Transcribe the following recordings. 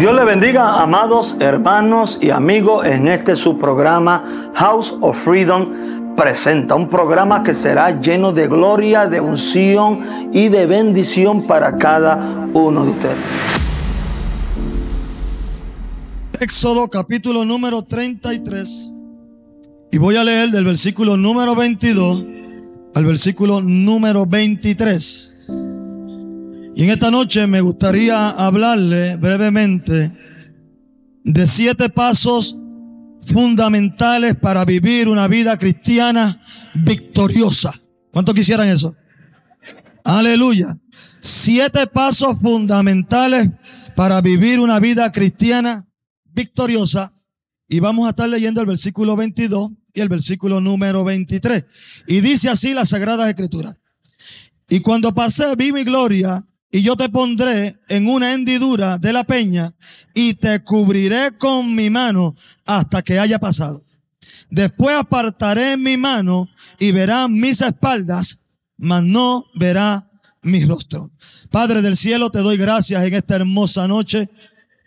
Dios le bendiga, amados hermanos y amigos, en este su programa House of Freedom presenta un programa que será lleno de gloria, de unción y de bendición para cada uno de ustedes. Éxodo capítulo número 33 y voy a leer del versículo número 22 al versículo número 23. Y en esta noche me gustaría hablarle brevemente de siete pasos fundamentales para vivir una vida cristiana victoriosa. ¿Cuántos quisieran eso? Aleluya. Siete pasos fundamentales para vivir una vida cristiana victoriosa. Y vamos a estar leyendo el versículo 22 y el versículo número 23. Y dice así la Sagrada Escritura. Y cuando pasé vi mi gloria y yo te pondré en una hendidura de la peña y te cubriré con mi mano hasta que haya pasado. Después apartaré mi mano y verá mis espaldas, mas no verá mi rostro. Padre del cielo, te doy gracias en esta hermosa noche,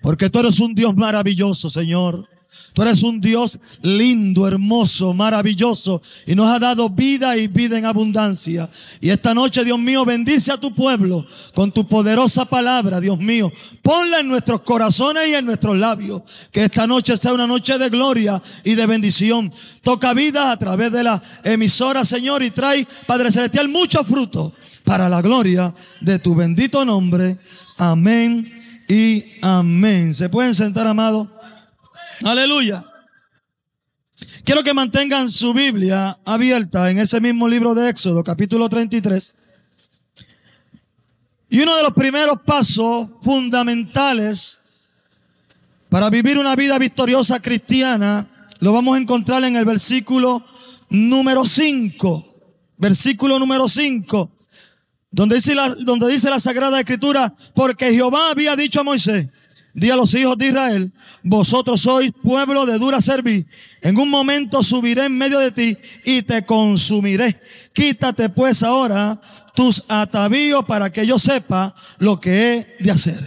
porque tú eres un Dios maravilloso, Señor. Tú eres un Dios lindo, hermoso, maravilloso y nos ha dado vida y vida en abundancia. Y esta noche, Dios mío, bendice a tu pueblo con tu poderosa palabra, Dios mío. Ponla en nuestros corazones y en nuestros labios. Que esta noche sea una noche de gloria y de bendición. Toca vida a través de la emisora, Señor, y trae, Padre Celestial, mucho fruto para la gloria de tu bendito nombre. Amén y amén. ¿Se pueden sentar, amados? Aleluya. Quiero que mantengan su Biblia abierta en ese mismo libro de Éxodo, capítulo 33. Y uno de los primeros pasos fundamentales para vivir una vida victoriosa cristiana lo vamos a encontrar en el versículo número 5. Versículo número 5. Donde dice, la, donde dice la Sagrada Escritura, porque Jehová había dicho a Moisés, Di a los hijos de Israel, vosotros sois pueblo de dura servir. En un momento subiré en medio de ti y te consumiré. Quítate pues ahora tus atavíos para que yo sepa lo que he de hacer.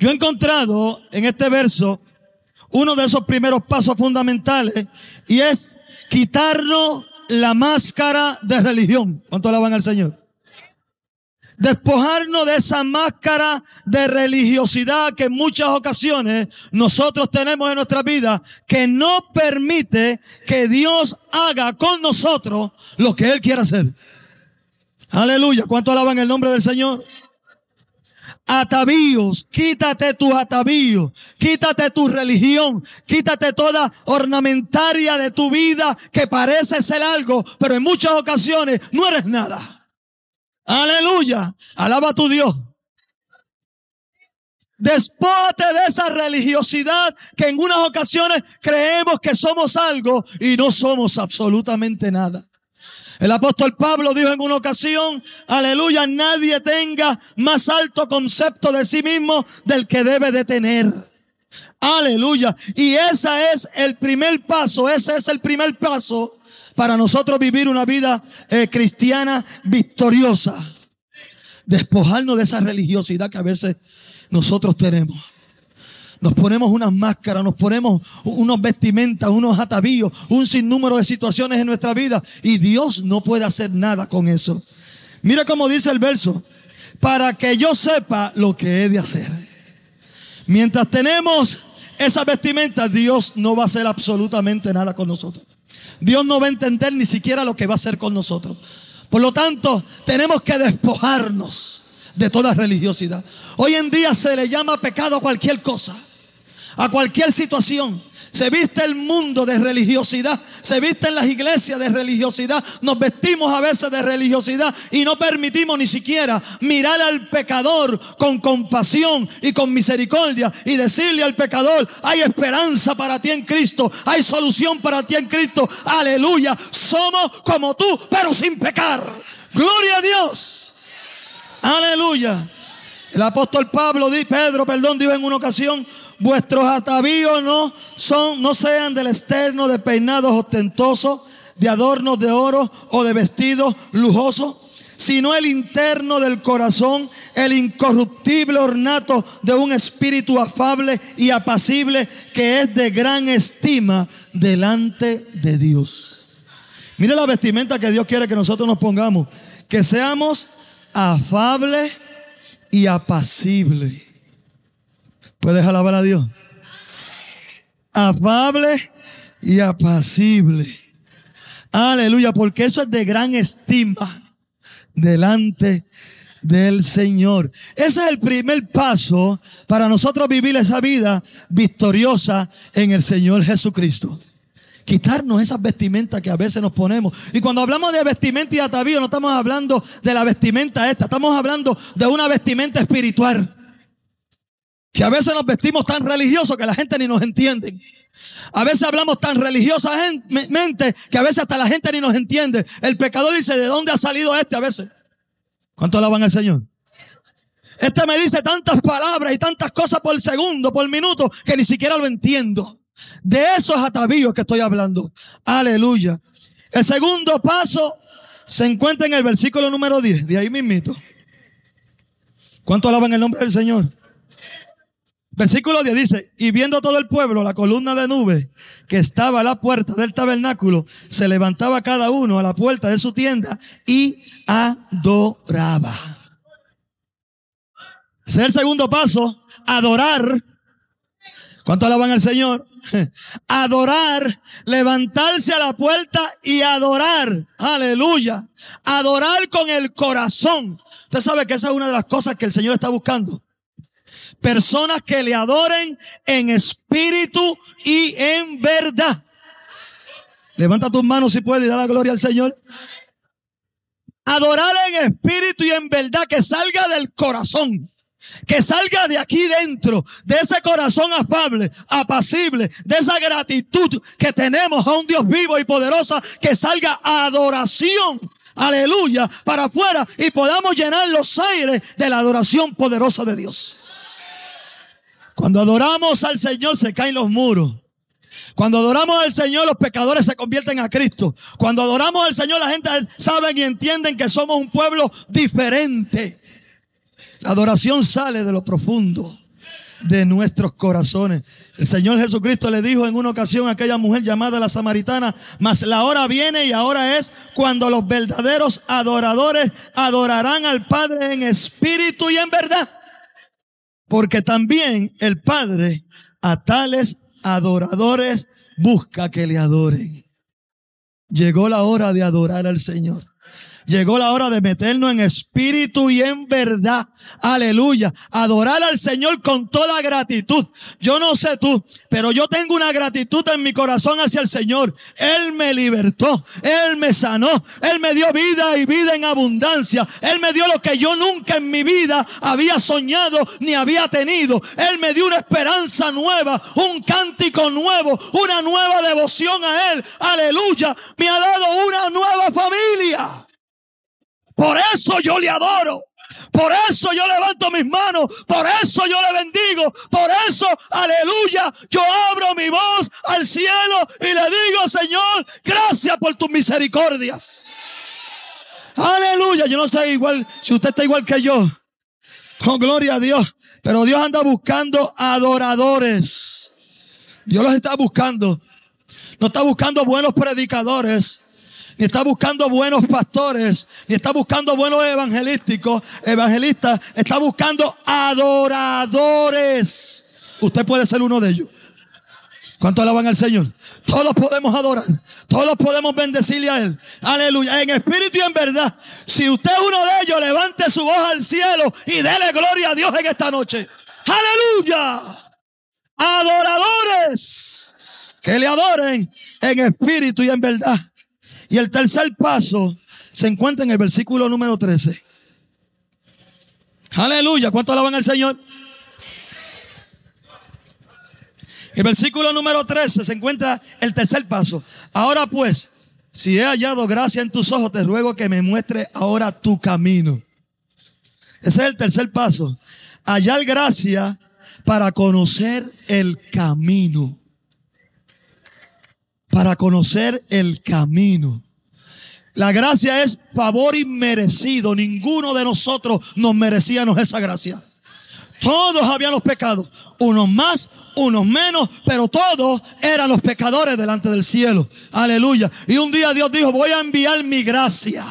Yo he encontrado en este verso uno de esos primeros pasos fundamentales y es quitarnos la máscara de religión. ¿Cuánto alaban al Señor? Despojarnos de esa máscara de religiosidad que en muchas ocasiones nosotros tenemos en nuestra vida que no permite que Dios haga con nosotros lo que Él quiere hacer. Aleluya. ¿Cuánto alaban el nombre del Señor? Atavíos, quítate tus atavíos, quítate tu religión, quítate toda ornamentaria de tu vida que parece ser algo, pero en muchas ocasiones no eres nada. Aleluya. Alaba a tu Dios. Despójate de esa religiosidad que en unas ocasiones creemos que somos algo y no somos absolutamente nada. El apóstol Pablo dijo en una ocasión, aleluya, nadie tenga más alto concepto de sí mismo del que debe de tener. Aleluya. Y ese es el primer paso, ese es el primer paso para nosotros vivir una vida eh, cristiana victoriosa. Despojarnos de esa religiosidad que a veces nosotros tenemos. Nos ponemos unas máscaras, nos ponemos unos vestimentas, unos atavíos, un sinnúmero de situaciones en nuestra vida y Dios no puede hacer nada con eso. Mira cómo dice el verso, para que yo sepa lo que he de hacer. Mientras tenemos esa vestimenta, Dios no va a hacer absolutamente nada con nosotros. Dios no va a entender ni siquiera lo que va a hacer con nosotros. Por lo tanto, tenemos que despojarnos de toda religiosidad. Hoy en día se le llama pecado a cualquier cosa, a cualquier situación. Se viste el mundo de religiosidad, se visten las iglesias de religiosidad, nos vestimos a veces de religiosidad y no permitimos ni siquiera mirar al pecador con compasión y con misericordia y decirle al pecador, hay esperanza para ti en Cristo, hay solución para ti en Cristo, aleluya, somos como tú, pero sin pecar. Gloria a Dios. Aleluya. El apóstol Pablo, Pedro, perdón, dijo en una ocasión, vuestros atavíos no son, no sean del externo de peinados ostentosos, de adornos de oro o de vestidos lujosos, sino el interno del corazón, el incorruptible ornato de un espíritu afable y apacible que es de gran estima delante de Dios. Mire la vestimenta que Dios quiere que nosotros nos pongamos, que seamos afables y apacibles. ¿Puedes alabar a Dios? Afable y apacible. Aleluya, porque eso es de gran estima delante del Señor. Ese es el primer paso para nosotros vivir esa vida victoriosa en el Señor Jesucristo. Quitarnos esas vestimentas que a veces nos ponemos. Y cuando hablamos de vestimenta y atavío, no estamos hablando de la vestimenta esta, estamos hablando de una vestimenta espiritual. Que a veces nos vestimos tan religiosos que la gente ni nos entiende. A veces hablamos tan religiosamente que a veces hasta la gente ni nos entiende. El pecador dice, ¿de dónde ha salido este a veces? ¿Cuánto alaban al Señor? Este me dice tantas palabras y tantas cosas por segundo, por minuto, que ni siquiera lo entiendo. De esos atavíos que estoy hablando. Aleluya. El segundo paso se encuentra en el versículo número 10. De ahí mismito. ¿Cuánto alaban el nombre del Señor? Versículo 10 dice, y viendo todo el pueblo la columna de nube que estaba a la puerta del tabernáculo, se levantaba cada uno a la puerta de su tienda y adoraba. Ese es el segundo paso, adorar. ¿Cuánto alaban al Señor? Adorar, levantarse a la puerta y adorar. Aleluya. Adorar con el corazón. Usted sabe que esa es una de las cosas que el Señor está buscando. Personas que le adoren en espíritu y en verdad. Levanta tus manos si puedes y da la gloria al Señor. Adorar en espíritu y en verdad que salga del corazón. Que salga de aquí dentro, de ese corazón afable, apacible, de esa gratitud que tenemos a un Dios vivo y poderoso, que salga adoración, aleluya, para afuera y podamos llenar los aires de la adoración poderosa de Dios. Cuando adoramos al Señor se caen los muros. Cuando adoramos al Señor, los pecadores se convierten a Cristo. Cuando adoramos al Señor, la gente sabe y entienden que somos un pueblo diferente. La adoración sale de lo profundo de nuestros corazones. El Señor Jesucristo le dijo en una ocasión a aquella mujer llamada la samaritana, mas la hora viene y ahora es cuando los verdaderos adoradores adorarán al Padre en espíritu y en verdad. Porque también el Padre a tales adoradores busca que le adoren. Llegó la hora de adorar al Señor. Llegó la hora de meternos en espíritu y en verdad. Aleluya. Adorar al Señor con toda gratitud. Yo no sé tú, pero yo tengo una gratitud en mi corazón hacia el Señor. Él me libertó. Él me sanó. Él me dio vida y vida en abundancia. Él me dio lo que yo nunca en mi vida había soñado ni había tenido. Él me dio una esperanza nueva, un cántico nuevo, una nueva devoción a Él. Aleluya. Me ha dado una nueva. Por eso yo le adoro. Por eso yo levanto mis manos. Por eso yo le bendigo. Por eso, aleluya, yo abro mi voz al cielo y le digo, Señor, gracias por tus misericordias. Aleluya. Yo no sé igual, si usted está igual que yo. Con gloria a Dios. Pero Dios anda buscando adoradores. Dios los está buscando. No está buscando buenos predicadores ni está buscando buenos pastores, ni está buscando buenos evangelísticos, evangelistas, está buscando adoradores. Usted puede ser uno de ellos. ¿Cuánto alaban al Señor? Todos podemos adorar. Todos podemos bendecirle a Él. Aleluya. En espíritu y en verdad. Si usted es uno de ellos, levante su voz al cielo y dele gloria a Dios en esta noche. Aleluya. Adoradores. Que le adoren en espíritu y en verdad. Y el tercer paso se encuentra en el versículo número 13. Aleluya. ¿Cuánto alaban al Señor? El versículo número 13 se encuentra el tercer paso. Ahora pues, si he hallado gracia en tus ojos, te ruego que me muestre ahora tu camino. Ese es el tercer paso. Hallar gracia para conocer el camino para conocer el camino. La gracia es favor inmerecido. Ninguno de nosotros nos merecíamos esa gracia. Todos habían los pecados, unos más, unos menos, pero todos eran los pecadores delante del cielo. Aleluya. Y un día Dios dijo, voy a enviar mi gracia.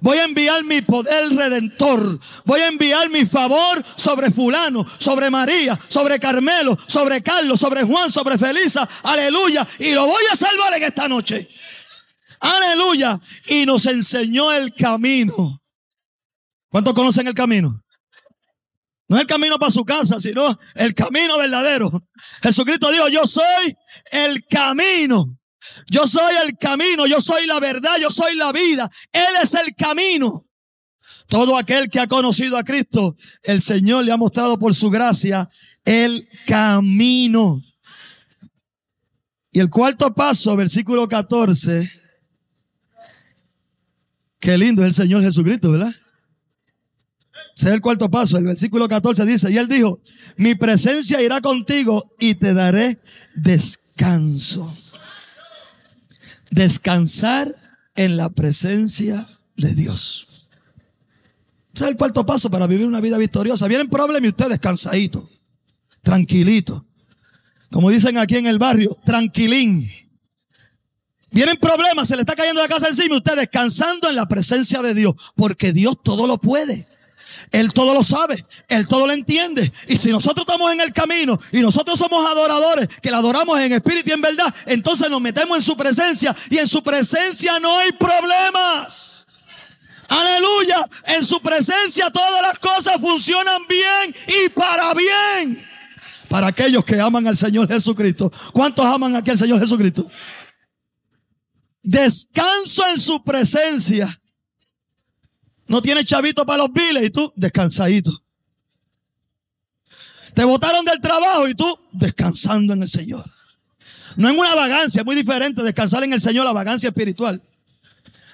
Voy a enviar mi poder redentor. Voy a enviar mi favor sobre fulano, sobre María, sobre Carmelo, sobre Carlos, sobre Juan, sobre Felisa. Aleluya. Y lo voy a salvar en esta noche. Aleluya. Y nos enseñó el camino. ¿Cuántos conocen el camino? No es el camino para su casa, sino el camino verdadero. Jesucristo dijo, yo soy el camino. Yo soy el camino, yo soy la verdad, yo soy la vida. Él es el camino. Todo aquel que ha conocido a Cristo, el Señor le ha mostrado por su gracia el camino. Y el cuarto paso, versículo 14. Qué lindo es el Señor Jesucristo, ¿verdad? Ese es el cuarto paso. El versículo 14 dice, y él dijo, mi presencia irá contigo y te daré descanso. Descansar en la presencia de Dios. Ese es el cuarto paso para vivir una vida victoriosa. Vienen problemas y usted descansadito, tranquilito. Como dicen aquí en el barrio, tranquilín. Vienen problemas, se le está cayendo la casa encima y usted descansando en la presencia de Dios, porque Dios todo lo puede. Él todo lo sabe, Él todo lo entiende. Y si nosotros estamos en el camino y nosotros somos adoradores, que le adoramos en espíritu y en verdad, entonces nos metemos en su presencia y en su presencia no hay problemas. Aleluya, en su presencia todas las cosas funcionan bien y para bien. Para aquellos que aman al Señor Jesucristo. ¿Cuántos aman aquí al Señor Jesucristo? Descanso en su presencia no tienes chavito para los biles y tú descansadito. Te botaron del trabajo y tú descansando en el Señor. No en una vagancia, es muy diferente descansar en el Señor, la vagancia espiritual.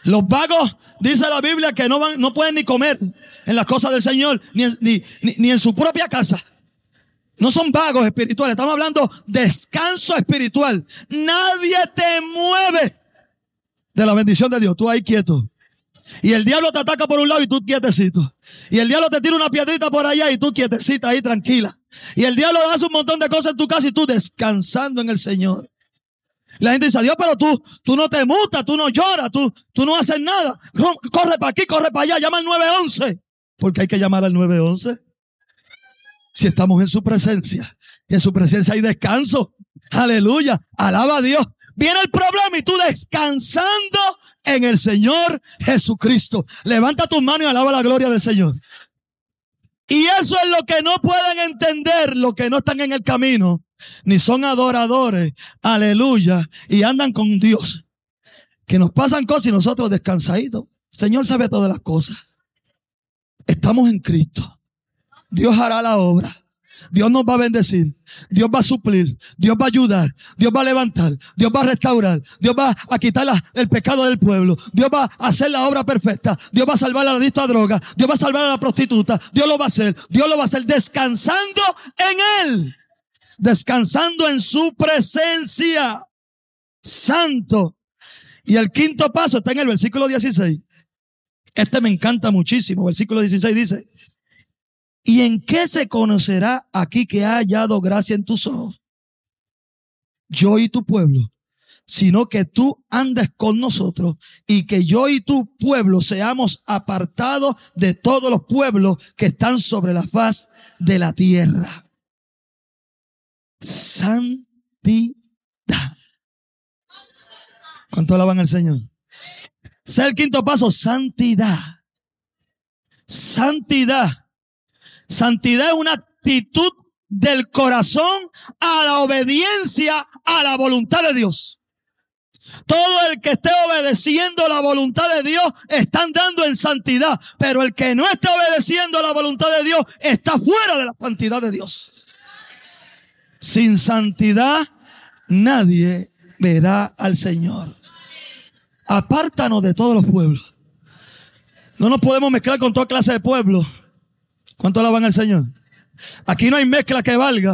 Los vagos, dice la Biblia, que no, van, no pueden ni comer en las cosas del Señor, ni, ni, ni en su propia casa. No son vagos espirituales, estamos hablando descanso espiritual. Nadie te mueve de la bendición de Dios. Tú ahí quieto. Y el diablo te ataca por un lado y tú quietecito. Y el diablo te tira una piedrita por allá y tú quietecita ahí tranquila. Y el diablo hace un montón de cosas en tu casa y tú descansando en el Señor. La gente dice, Dios, pero tú, tú no te mutas, tú no lloras, tú, tú no haces nada. Corre para aquí, corre para allá, llama al 911. Porque hay que llamar al 911. Si estamos en su presencia. Y en su presencia hay descanso. Aleluya. Alaba a Dios. Viene el problema y tú descansando en el Señor Jesucristo. Levanta tus manos y alaba la gloria del Señor. Y eso es lo que no pueden entender, lo que no están en el camino, ni son adoradores, aleluya, y andan con Dios. Que nos pasan cosas y nosotros descansaditos. Señor sabe todas las cosas. Estamos en Cristo. Dios hará la obra. Dios nos va a bendecir. Dios va a suplir. Dios va a ayudar. Dios va a levantar. Dios va a restaurar. Dios va a quitar el pecado del pueblo. Dios va a hacer la obra perfecta. Dios va a salvar a la lista de droga. Dios va a salvar a la prostituta. Dios lo va a hacer. Dios lo va a hacer descansando en Él. Descansando en su presencia. Santo. Y el quinto paso está en el versículo 16. Este me encanta muchísimo. Versículo 16 dice, ¿Y en qué se conocerá aquí que ha hallado gracia en tus ojos? Yo y tu pueblo, sino que tú andes con nosotros y que yo y tu pueblo seamos apartados de todos los pueblos que están sobre la faz de la tierra. Santidad. ¿Cuánto alaban al Señor? Sea el quinto paso, santidad. Santidad Santidad es una actitud del corazón a la obediencia a la voluntad de Dios. Todo el que esté obedeciendo la voluntad de Dios está andando en santidad, pero el que no esté obedeciendo la voluntad de Dios está fuera de la santidad de Dios. Sin santidad nadie verá al Señor. Apártanos de todos los pueblos. No nos podemos mezclar con toda clase de pueblos. ¿Cuánto alaban al Señor? Aquí no hay mezcla que valga.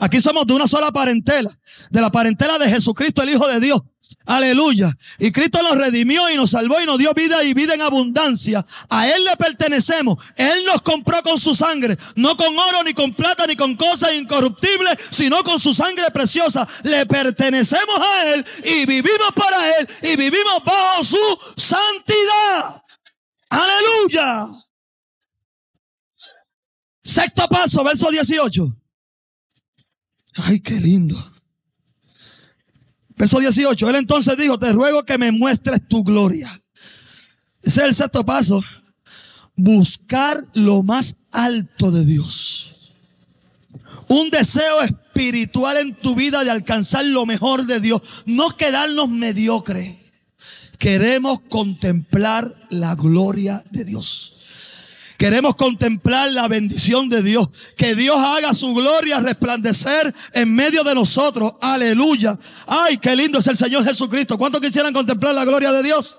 Aquí somos de una sola parentela, de la parentela de Jesucristo, el Hijo de Dios. Aleluya. Y Cristo nos redimió y nos salvó y nos dio vida y vida en abundancia. A Él le pertenecemos. Él nos compró con su sangre. No con oro, ni con plata, ni con cosas incorruptibles, sino con su sangre preciosa. Le pertenecemos a Él y vivimos para Él y vivimos bajo su santidad. Aleluya. Sexto paso, verso 18. Ay, qué lindo. Verso 18. Él entonces dijo, te ruego que me muestres tu gloria. Ese es el sexto paso. Buscar lo más alto de Dios. Un deseo espiritual en tu vida de alcanzar lo mejor de Dios. No quedarnos mediocres. Queremos contemplar la gloria de Dios. Queremos contemplar la bendición de Dios. Que Dios haga su gloria resplandecer en medio de nosotros. Aleluya. Ay, qué lindo es el Señor Jesucristo. ¿Cuántos quisieran contemplar la gloria de Dios?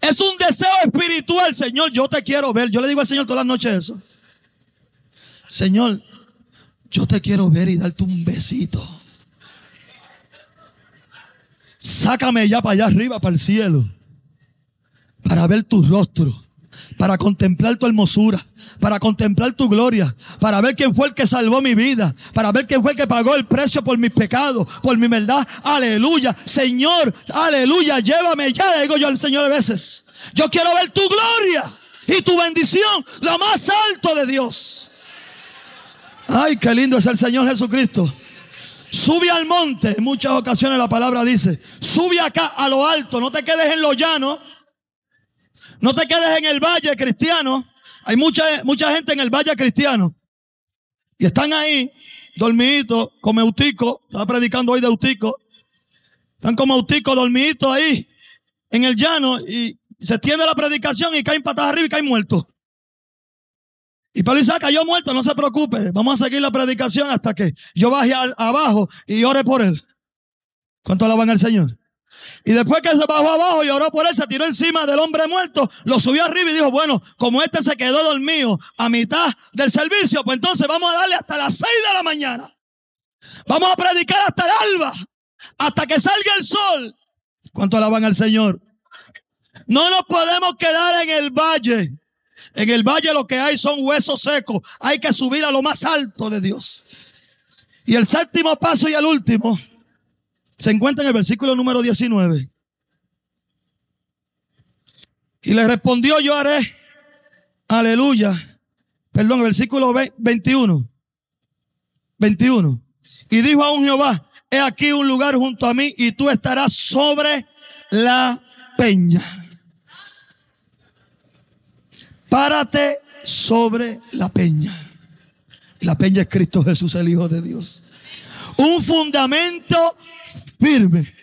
Es un deseo espiritual, Señor. Yo te quiero ver. Yo le digo al Señor todas las noches eso. Señor, yo te quiero ver y darte un besito. Sácame ya para allá arriba, para el cielo, para ver tu rostro para contemplar tu hermosura, para contemplar tu gloria, para ver quién fue el que salvó mi vida, para ver quién fue el que pagó el precio por mis pecados, por mi verdad. Aleluya. Señor, aleluya, llévame ya, le digo yo al Señor a veces. Yo quiero ver tu gloria y tu bendición, lo más alto de Dios. Ay, qué lindo es el Señor Jesucristo. Sube al monte. En muchas ocasiones la palabra dice, sube acá a lo alto, no te quedes en lo llano. No te quedes en el valle cristiano. Hay mucha, mucha gente en el valle cristiano. Y están ahí, dormiditos, como Eutico. Estaba predicando hoy de Eutico. Están como Eutico, dormiditos ahí, en el llano. Y se extiende la predicación y caen patadas arriba y caen muertos. Y Pablo dice, cayó muerto, no se preocupe. Vamos a seguir la predicación hasta que yo baje abajo y ore por él. ¿Cuánto alaban al Señor? Y después que se bajó abajo y oró por él, se tiró encima del hombre muerto, lo subió arriba y dijo, bueno, como este se quedó dormido a mitad del servicio, pues entonces vamos a darle hasta las seis de la mañana. Vamos a predicar hasta el alba, hasta que salga el sol. ¿Cuánto alaban al Señor? No nos podemos quedar en el valle. En el valle lo que hay son huesos secos. Hay que subir a lo más alto de Dios. Y el séptimo paso y el último se encuentra en el versículo número 19. Y le respondió, yo haré, aleluya, perdón, versículo 21. 21. Y dijo a un Jehová, he aquí un lugar junto a mí y tú estarás sobre la peña. Párate sobre la peña. La peña es Cristo Jesús, el Hijo de Dios. Un fundamento firme.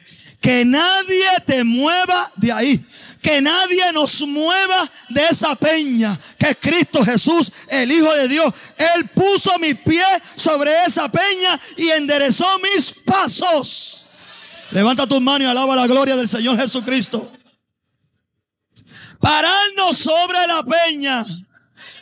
Que nadie te mueva de ahí. Que nadie nos mueva de esa peña que Cristo Jesús, el Hijo de Dios. Él puso mis pies sobre esa peña y enderezó mis pasos. Levanta tus manos y alaba la gloria del Señor Jesucristo. Pararnos sobre la peña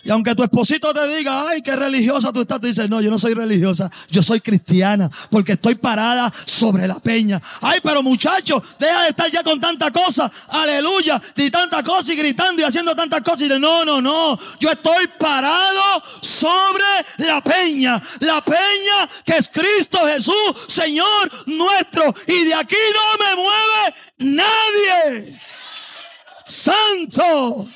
y aunque tu esposito te diga, ay, qué religiosa tú estás, te dice, no, yo no soy religiosa, yo soy cristiana, porque estoy parada sobre la peña. Ay, pero muchacho, deja de estar ya con tanta cosa, aleluya, y tanta cosa y gritando y haciendo tantas cosas. Y dice, no, no, no, yo estoy parado sobre la peña, la peña que es Cristo Jesús, Señor nuestro. Y de aquí no me mueve nadie. Santo.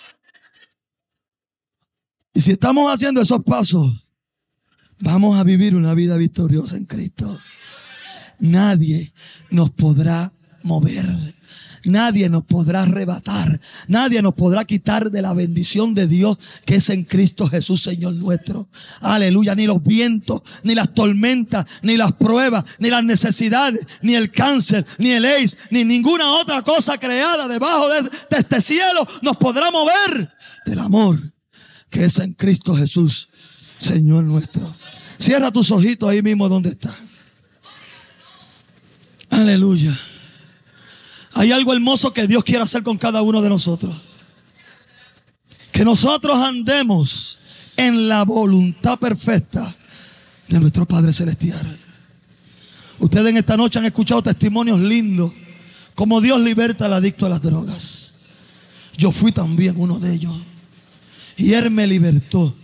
Y si estamos haciendo esos pasos, vamos a vivir una vida victoriosa en Cristo. Nadie nos podrá mover. Nadie nos podrá arrebatar. Nadie nos podrá quitar de la bendición de Dios que es en Cristo Jesús, Señor nuestro. Aleluya. Ni los vientos, ni las tormentas, ni las pruebas, ni las necesidades, ni el cáncer, ni el AIDS, ni ninguna otra cosa creada debajo de, de este cielo nos podrá mover del amor que es en Cristo Jesús, Señor nuestro. Cierra tus ojitos ahí mismo donde está. Aleluya. Hay algo hermoso que Dios quiere hacer con cada uno de nosotros. Que nosotros andemos en la voluntad perfecta de nuestro Padre Celestial. Ustedes en esta noche han escuchado testimonios lindos, como Dios liberta al adicto a las drogas. Yo fui también uno de ellos. Y Él me libertó.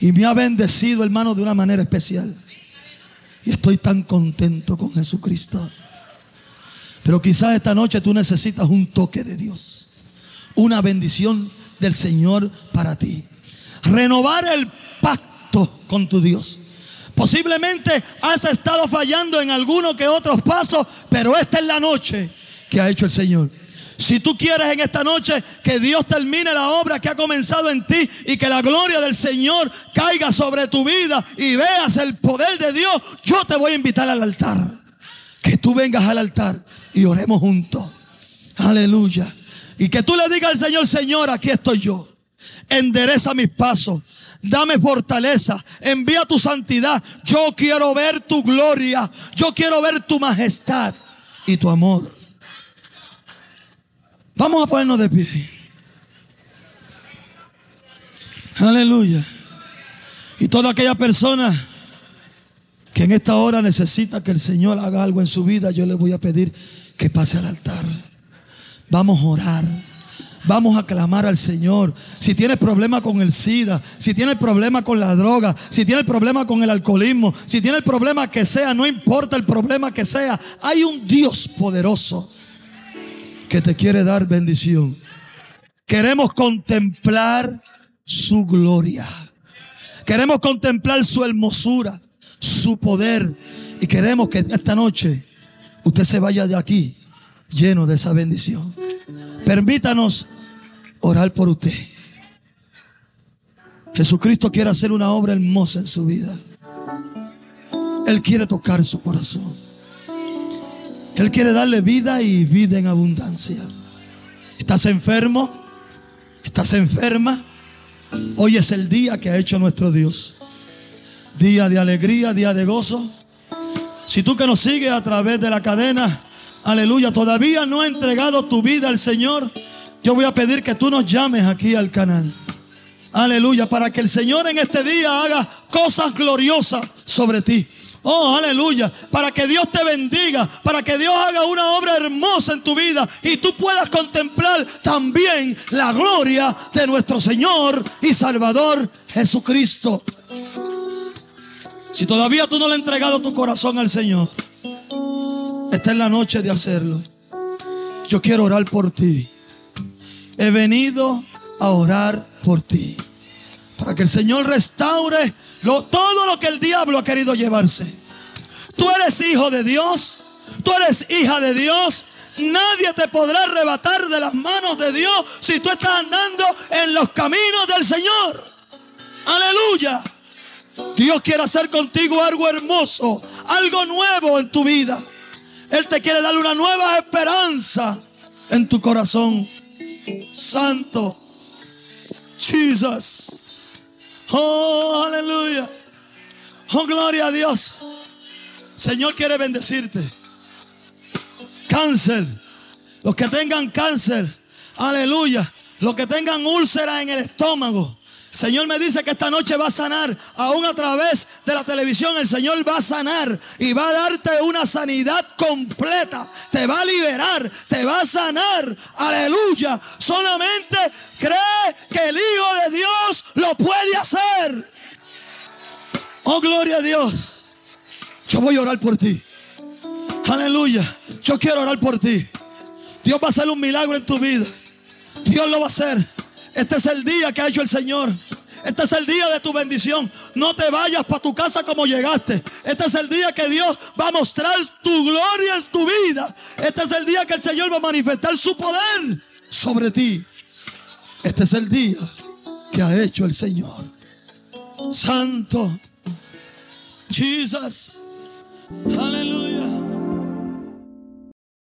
Y me ha bendecido, hermano, de una manera especial. Y estoy tan contento con Jesucristo. Pero quizás esta noche tú necesitas un toque de Dios. Una bendición del Señor para ti. Renovar el pacto con tu Dios. Posiblemente has estado fallando en alguno que otros pasos, pero esta es la noche que ha hecho el Señor. Si tú quieres en esta noche que Dios termine la obra que ha comenzado en ti y que la gloria del Señor caiga sobre tu vida y veas el poder de Dios, yo te voy a invitar al altar. Que tú vengas al altar y oremos juntos. Aleluya. Y que tú le digas al Señor, Señor, aquí estoy yo. Endereza mis pasos. Dame fortaleza. Envía tu santidad. Yo quiero ver tu gloria. Yo quiero ver tu majestad y tu amor. Vamos a ponernos de pie. Aleluya. Y toda aquella persona que en esta hora necesita que el Señor haga algo en su vida, yo le voy a pedir que pase al altar. Vamos a orar. Vamos a clamar al Señor. Si tienes problema con el SIDA, si tienes problema con la droga, si tienes problema con el alcoholismo, si tienes problema que sea, no importa el problema que sea, hay un Dios poderoso que te quiere dar bendición. Queremos contemplar su gloria. Queremos contemplar su hermosura, su poder. Y queremos que esta noche usted se vaya de aquí lleno de esa bendición. Permítanos orar por usted. Jesucristo quiere hacer una obra hermosa en su vida. Él quiere tocar su corazón. Él quiere darle vida y vida en abundancia. ¿Estás enfermo? ¿Estás enferma? Hoy es el día que ha hecho nuestro Dios. Día de alegría, día de gozo. Si tú que nos sigues a través de la cadena, aleluya, todavía no ha entregado tu vida al Señor, yo voy a pedir que tú nos llames aquí al canal. Aleluya, para que el Señor en este día haga cosas gloriosas sobre ti. Oh, aleluya. Para que Dios te bendiga. Para que Dios haga una obra hermosa en tu vida. Y tú puedas contemplar también la gloria de nuestro Señor y Salvador Jesucristo. Si todavía tú no le has entregado tu corazón al Señor. Esta es la noche de hacerlo. Yo quiero orar por ti. He venido a orar por ti. Para que el Señor restaure todo lo que el diablo ha querido llevarse. Tú eres hijo de Dios. Tú eres hija de Dios. Nadie te podrá arrebatar de las manos de Dios si tú estás andando en los caminos del Señor. Aleluya. Dios quiere hacer contigo algo hermoso, algo nuevo en tu vida. Él te quiere dar una nueva esperanza en tu corazón. Santo. Jesus. Oh, aleluya. Oh, gloria a Dios. Señor quiere bendecirte. Cáncer. Los que tengan cáncer. Aleluya. Los que tengan úlceras en el estómago. Señor me dice que esta noche va a sanar, aún a través de la televisión, el Señor va a sanar y va a darte una sanidad completa. Te va a liberar, te va a sanar. Aleluya. Solamente cree que el Hijo de Dios lo puede hacer. Oh, gloria a Dios. Yo voy a orar por ti. Aleluya. Yo quiero orar por ti. Dios va a hacer un milagro en tu vida. Dios lo va a hacer. Este es el día que ha hecho el Señor. Este es el día de tu bendición. No te vayas para tu casa como llegaste. Este es el día que Dios va a mostrar tu gloria en tu vida. Este es el día que el Señor va a manifestar su poder sobre ti. Este es el día que ha hecho el Señor. Santo. Jesus. Aleluya.